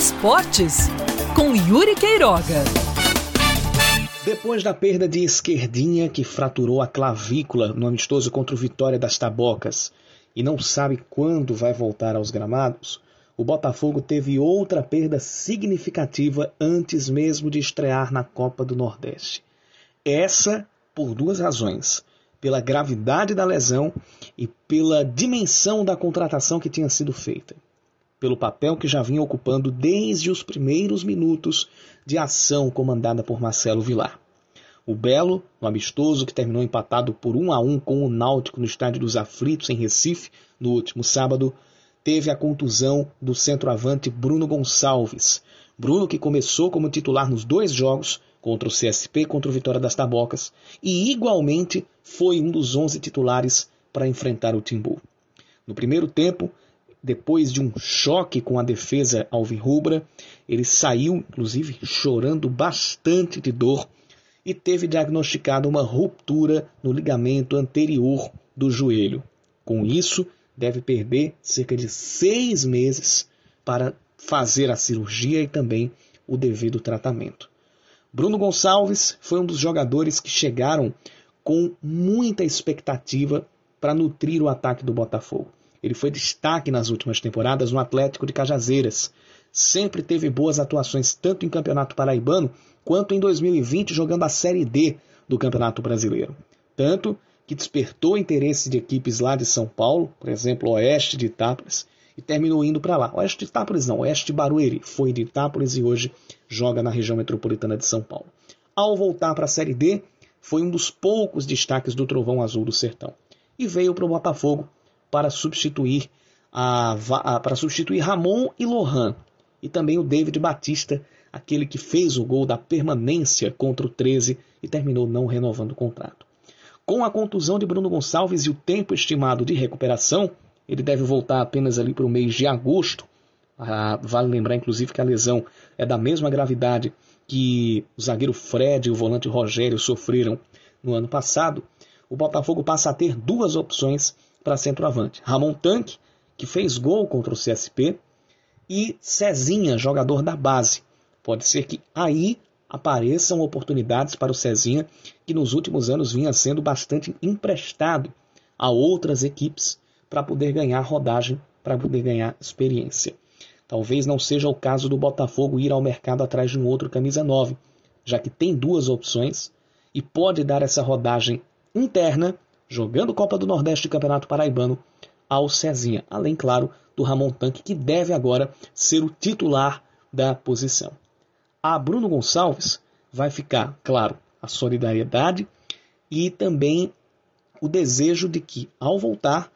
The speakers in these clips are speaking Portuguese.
Esportes, com Yuri Queiroga. Depois da perda de esquerdinha que fraturou a clavícula no amistoso contra o Vitória das Tabocas e não sabe quando vai voltar aos gramados, o Botafogo teve outra perda significativa antes mesmo de estrear na Copa do Nordeste. Essa por duas razões: pela gravidade da lesão e pela dimensão da contratação que tinha sido feita, pelo papel que já vinha ocupando desde os primeiros minutos de ação comandada por Marcelo Vilar. O Belo, no amistoso que terminou empatado por 1 a 1 com o Náutico no Estádio dos Aflitos em Recife no último sábado, teve a contusão do centroavante Bruno Gonçalves. Bruno, que começou como titular nos dois jogos, contra o CSP e contra o Vitória das Tabocas, e igualmente foi um dos 11 titulares para enfrentar o Timbu. No primeiro tempo, depois de um choque com a defesa alvirrubra, ele saiu, inclusive, chorando bastante de dor e teve diagnosticado uma ruptura no ligamento anterior do joelho. Com isso, deve perder cerca de seis meses para fazer a cirurgia e também o devido tratamento. Bruno Gonçalves foi um dos jogadores que chegaram com muita expectativa para nutrir o ataque do Botafogo. Ele foi destaque nas últimas temporadas no Atlético de Cajazeiras. Sempre teve boas atuações tanto em Campeonato Paraibano quanto em 2020 jogando a Série D do Campeonato Brasileiro. Tanto que despertou interesse de equipes lá de São Paulo, por exemplo, Oeste de Itápolis, e terminou indo para lá. Oeste de Itápolis não, Oeste de Barueri. Foi de Itápolis e hoje joga na região metropolitana de São Paulo. Ao voltar para a Série D, foi um dos poucos destaques do Trovão Azul do Sertão. E veio para o Botafogo para substituir, a, a, para substituir Ramon e Lohan. E também o David Batista, aquele que fez o gol da permanência contra o 13 e terminou não renovando o contrato. Com a contusão de Bruno Gonçalves e o tempo estimado de recuperação, ele deve voltar apenas ali para o mês de agosto. Ah, vale lembrar, inclusive, que a lesão é da mesma gravidade que o zagueiro Fred e o volante Rogério sofreram no ano passado. O Botafogo passa a ter duas opções para centroavante: Ramon Tanque, que fez gol contra o CSP, e Cezinha, jogador da base. Pode ser que aí apareçam oportunidades para o Cezinha, que nos últimos anos vinha sendo bastante emprestado a outras equipes para poder ganhar rodagem, para poder ganhar experiência. Talvez não seja o caso do Botafogo ir ao mercado atrás de um outro camisa 9, já que tem duas opções e pode dar essa rodagem interna, jogando Copa do Nordeste e Campeonato Paraibano, ao Cezinha, além, claro, do Ramon Tanque, que deve agora ser o titular da posição. A Bruno Gonçalves vai ficar, claro, a solidariedade e também o desejo de que, ao voltar,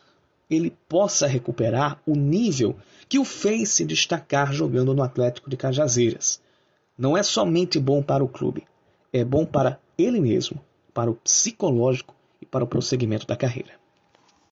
ele possa recuperar o nível que o fez se destacar jogando no Atlético de Cajazeiras. Não é somente bom para o clube, é bom para ele mesmo, para o psicológico para o prosseguimento da carreira.